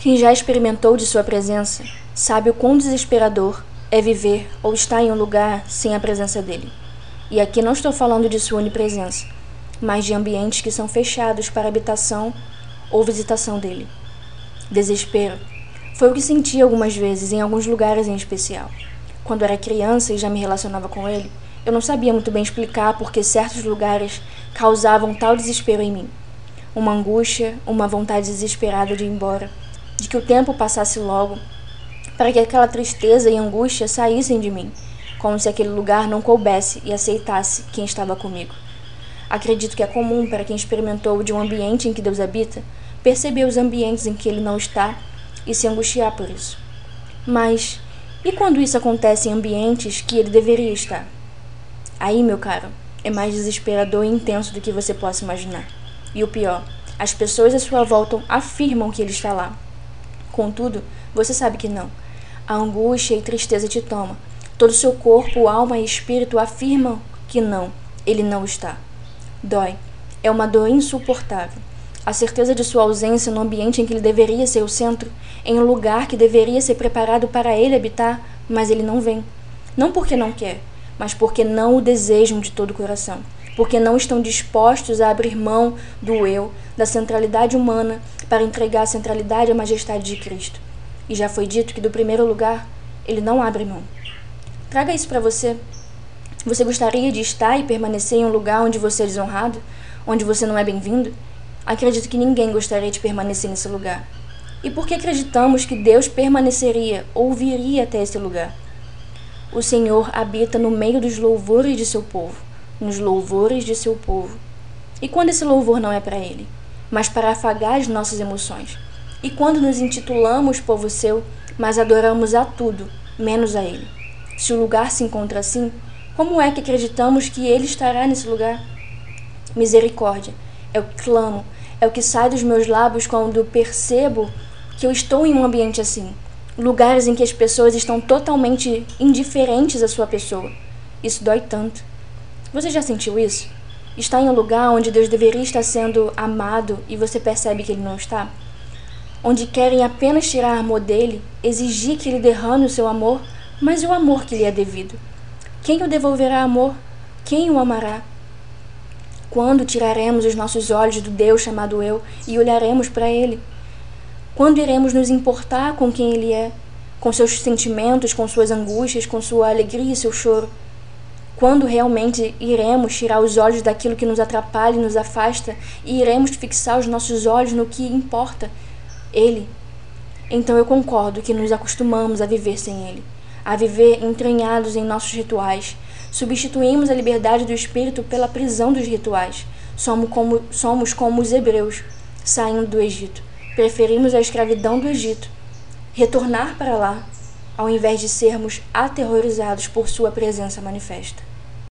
Quem já experimentou de sua presença sabe o quão desesperador é viver ou estar em um lugar sem a presença dele. E aqui não estou falando de sua onipresença, mas de ambientes que são fechados para habitação ou visitação dele. Desespero foi o que senti algumas vezes em alguns lugares em especial. Quando era criança e já me relacionava com ele, eu não sabia muito bem explicar por que certos lugares causavam tal desespero em mim. Uma angústia, uma vontade desesperada de ir embora de que o tempo passasse logo, para que aquela tristeza e angústia saíssem de mim, como se aquele lugar não coubesse e aceitasse quem estava comigo. Acredito que é comum para quem experimentou de um ambiente em que Deus habita perceber os ambientes em que ele não está e se angustiar por isso. Mas e quando isso acontece em ambientes que ele deveria estar? Aí, meu caro, é mais desesperador e intenso do que você possa imaginar. E o pior, as pessoas à sua volta afirmam que ele está lá, Contudo, você sabe que não. A angústia e tristeza te toma. Todo seu corpo, alma e espírito afirmam que não, ele não está. Dói. É uma dor insuportável. A certeza de sua ausência no ambiente em que ele deveria ser o centro, em um lugar que deveria ser preparado para ele habitar, mas ele não vem. Não porque não quer, mas porque não o desejam de todo o coração porque não estão dispostos a abrir mão do eu, da centralidade humana, para entregar a centralidade à majestade de Cristo. E já foi dito que do primeiro lugar, ele não abre mão. Traga isso para você. Você gostaria de estar e permanecer em um lugar onde você é desonrado, onde você não é bem-vindo? Acredito que ninguém gostaria de permanecer nesse lugar. E por que acreditamos que Deus permaneceria ou viria até esse lugar? O Senhor habita no meio dos louvores de seu povo nos louvores de seu povo. E quando esse louvor não é para ele, mas para afagar as nossas emoções? E quando nos intitulamos povo seu, mas adoramos a tudo, menos a ele? Se o lugar se encontra assim, como é que acreditamos que ele estará nesse lugar? Misericórdia é o que clamo, é o que sai dos meus lábios quando percebo que eu estou em um ambiente assim. Lugares em que as pessoas estão totalmente indiferentes à sua pessoa. Isso dói tanto. Você já sentiu isso? Está em um lugar onde Deus deveria estar sendo amado e você percebe que ele não está? Onde querem apenas tirar amor dele, exigir que ele derrame o seu amor, mas o amor que lhe é devido? Quem o devolverá amor? Quem o amará? Quando tiraremos os nossos olhos do Deus chamado eu e olharemos para ele? Quando iremos nos importar com quem ele é, com seus sentimentos, com suas angústias, com sua alegria e seu choro? Quando realmente iremos tirar os olhos daquilo que nos atrapalha e nos afasta e iremos fixar os nossos olhos no que importa? Ele. Então eu concordo que nos acostumamos a viver sem Ele, a viver entranhados em nossos rituais. Substituímos a liberdade do espírito pela prisão dos rituais. Somos como, somos como os hebreus saindo do Egito. Preferimos a escravidão do Egito. Retornar para lá, ao invés de sermos aterrorizados por sua presença manifesta.